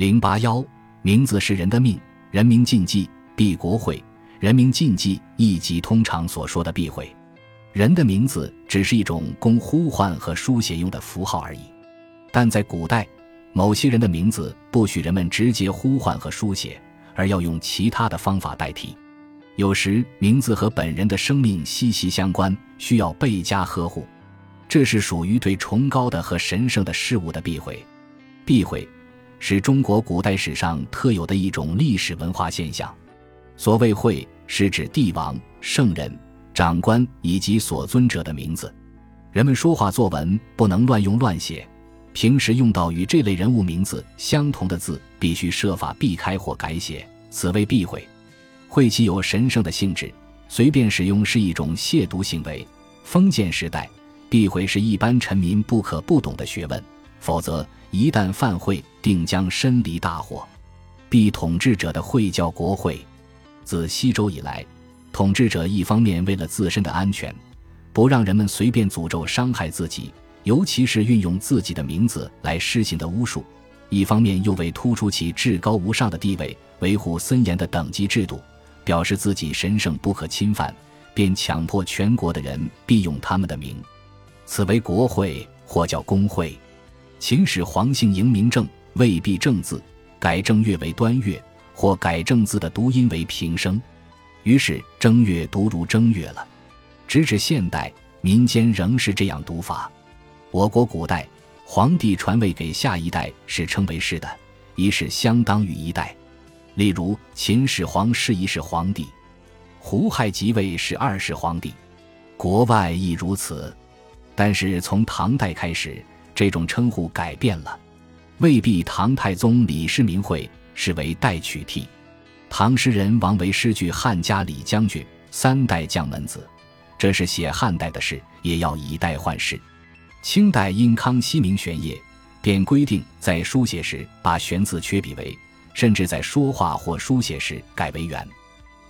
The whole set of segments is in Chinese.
零八幺，名字是人的命，人民禁忌，避国讳。人民禁忌亦即通常所说的避讳。人的名字只是一种供呼唤和书写用的符号而已。但在古代，某些人的名字不许人们直接呼唤和书写，而要用其他的方法代替。有时，名字和本人的生命息息相关，需要倍加呵护。这是属于对崇高的和神圣的事物的避讳。避讳是中国古代史上特有的一种历史文化现象。所谓讳，是指帝王、圣人、长官以及所尊者的名字。人们说话作文不能乱用乱写，平时用到与这类人物名字相同的字，必须设法避开或改写，此谓避讳。讳其有神圣的性质，随便使用是一种亵渎行为。封建时代。避讳是一般臣民不可不懂的学问，否则一旦犯会，定将身离大祸。必统治者的会叫国会。自西周以来，统治者一方面为了自身的安全，不让人们随便诅咒伤害自己，尤其是运用自己的名字来施行的巫术；一方面又为突出其至高无上的地位，维护森严的等级制度，表示自己神圣不可侵犯，便强迫全国的人必用他们的名。此为国会，或叫公会。秦始皇姓嬴名正，未必正字，改正月为端月，或改正字的读音为平声，于是正月读如正月了。直至现代，民间仍是这样读法。我国古代皇帝传位给下一代是称为世的，一世相当于一代。例如秦始皇是一世皇帝，胡亥即位是二世皇帝，国外亦如此。但是从唐代开始，这种称呼改变了，未必唐太宗李世民会是为代取替。唐诗人王维诗句“汉家李将军，三代将门子”，这是写汉代的事，也要以代换世。清代因康熙明玄烨，便规定在书写时把玄字缺笔为，甚至在说话或书写时改为元。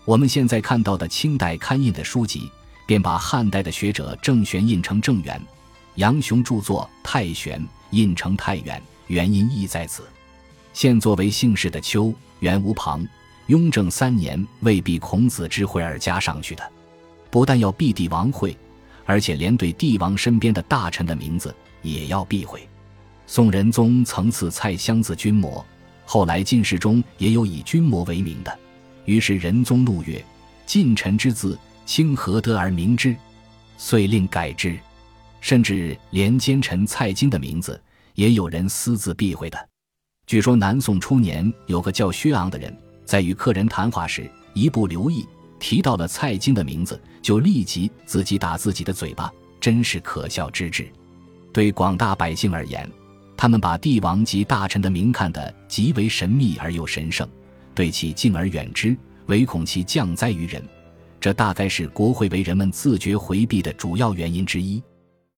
我们现在看到的清代刊印的书籍。便把汉代的学者郑玄印成郑元，杨雄著作《太玄》印成太元，原因亦在此。现作为姓氏的丘、元无旁，雍正三年未必孔子之讳而加上去的。不但要避帝王讳，而且连对帝王身边的大臣的名字也要避讳。宋仁宗曾赐蔡襄字君谟，后来进士中也有以君谟为名的，于是仁宗怒曰：“近臣之字。”清何得而明之，遂令改之，甚至连奸臣蔡京的名字也有人私自避讳的。据说南宋初年有个叫薛昂的人，在与客人谈话时，一不留意提到了蔡京的名字，就立即自己打自己的嘴巴，真是可笑之至。对广大百姓而言，他们把帝王及大臣的名看得极为神秘而又神圣，对其敬而远之，唯恐其降灾于人。这大概是国会为人们自觉回避的主要原因之一。